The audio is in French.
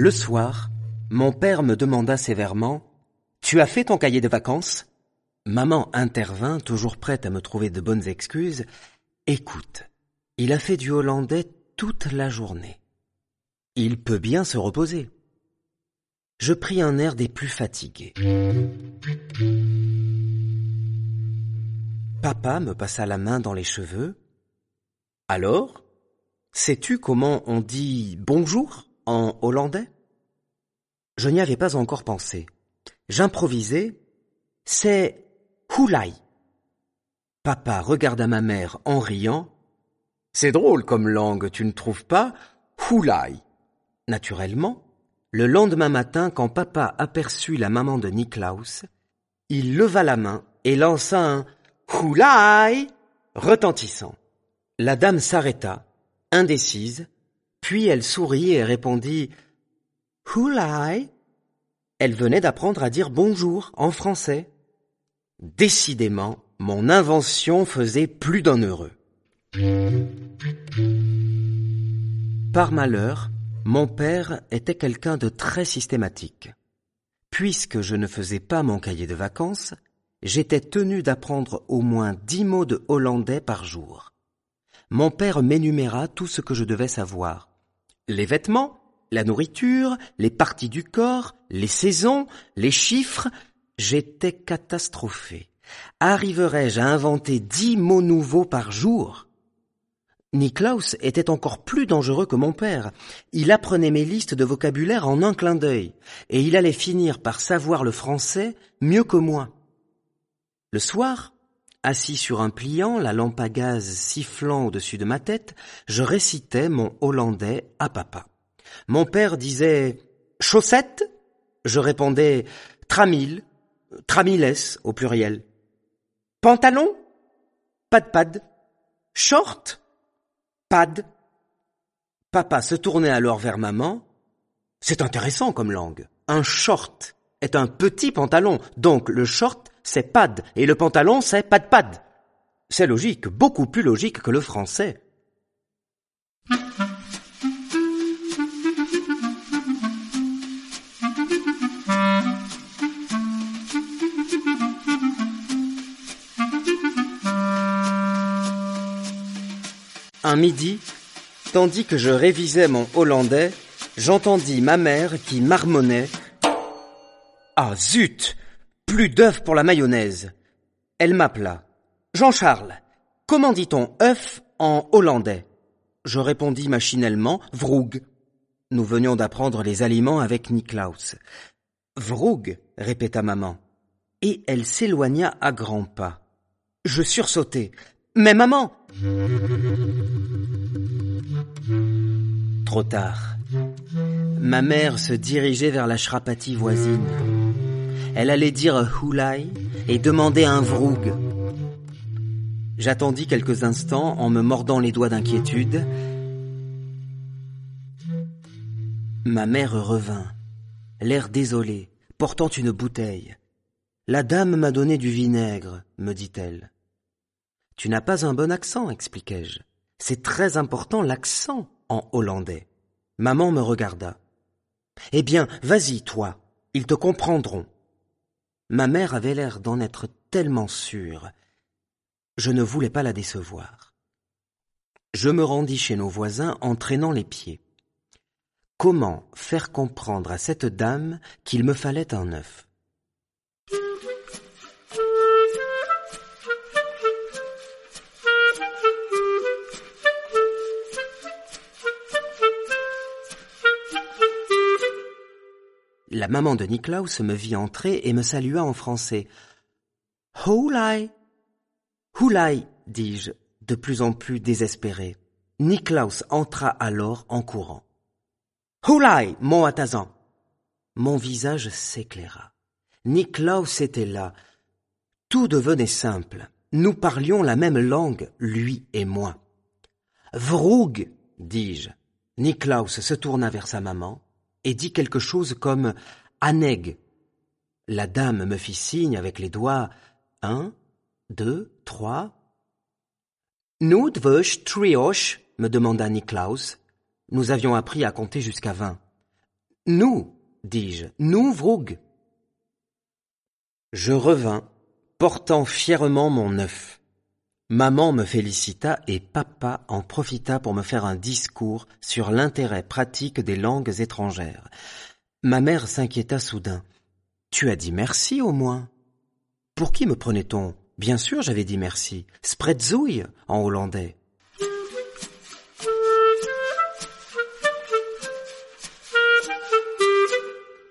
Le soir, mon père me demanda sévèrement Tu as fait ton cahier de vacances? Maman intervint, toujours prête à me trouver de bonnes excuses. Écoute, il a fait du hollandais toute la journée. Il peut bien se reposer. Je pris un air des plus fatigués. Papa me passa la main dans les cheveux. Alors, sais-tu comment on dit bonjour? En hollandais? Je n'y avais pas encore pensé. J'improvisai. C'est Houlai. Papa regarda ma mère en riant. C'est drôle comme langue, tu ne trouves pas? Houlai. Naturellement, le lendemain matin, quand papa aperçut la maman de Niklaus, il leva la main et lança un Houlai retentissant. La dame s'arrêta, indécise, puis elle sourit et répondit Houlai. Elle venait d'apprendre à dire bonjour en français. Décidément, mon invention faisait plus d'un heureux. Par malheur, mon père était quelqu'un de très systématique. Puisque je ne faisais pas mon cahier de vacances, j'étais tenu d'apprendre au moins dix mots de hollandais par jour. Mon père m'énuméra tout ce que je devais savoir. Les vêtements, la nourriture, les parties du corps, les saisons, les chiffres, J'étais catastrophé. Arriverais-je à inventer dix mots nouveaux par jour? Niklaus était encore plus dangereux que mon père. Il apprenait mes listes de vocabulaire en un clin d'œil, et il allait finir par savoir le français mieux que moi. Le soir, assis sur un pliant, la lampe à gaz sifflant au-dessus de ma tête, je récitais mon hollandais à papa. Mon père disait chaussettes, je répondais tramil, Tramiles au pluriel. Pantalon? Pad pad. Short? Pad. Papa se tournait alors vers maman. C'est intéressant comme langue. Un short est un petit pantalon, donc le short c'est pad et le pantalon c'est pad pad. C'est logique, beaucoup plus logique que le français. Un midi, tandis que je révisais mon hollandais, j'entendis ma mère qui marmonnait Ah zut Plus d'œufs pour la mayonnaise Elle m'appela. Jean-Charles, comment dit-on œuf en hollandais? Je répondis machinalement Vroeg. Nous venions d'apprendre les aliments avec Niklaus. Vroeg, répéta maman. Et elle s'éloigna à grands pas. Je sursautai. Mais maman Trop tard. Ma mère se dirigeait vers la Shrapati voisine. Elle allait dire Houlai et demander un vroug. J'attendis quelques instants en me mordant les doigts d'inquiétude. Ma mère revint, l'air désolé, portant une bouteille. La dame m'a donné du vinaigre, me dit-elle. Tu n'as pas un bon accent, expliquai-je. C'est très important l'accent en hollandais. Maman me regarda. Eh bien, vas-y, toi, ils te comprendront. Ma mère avait l'air d'en être tellement sûre. Je ne voulais pas la décevoir. Je me rendis chez nos voisins en traînant les pieds. Comment faire comprendre à cette dame qu'il me fallait un œuf? La maman de Niklaus me vit entrer et me salua en français. Houlai Houlai, dis-je, de plus en plus désespéré. Niklaus entra alors en courant. Houlai, mon Atazan Mon visage s'éclaira. Niklaus était là. Tout devenait simple. Nous parlions la même langue, lui et moi. Vroug, dis-je. Niklaus se tourna vers sa maman et dit quelque chose comme Aneg. La dame me fit signe avec les doigts un, deux, trois. Nous trioche me demanda Niklaus. Nous avions appris à compter jusqu'à vingt. Nous, dis-je, nous, Vroug. Je revins, portant fièrement mon œuf. Maman me félicita et papa en profita pour me faire un discours sur l'intérêt pratique des langues étrangères. Ma mère s'inquiéta soudain. Tu as dit merci au moins. Pour qui me prenait-on? Bien sûr, j'avais dit merci. Spreadzouille en hollandais.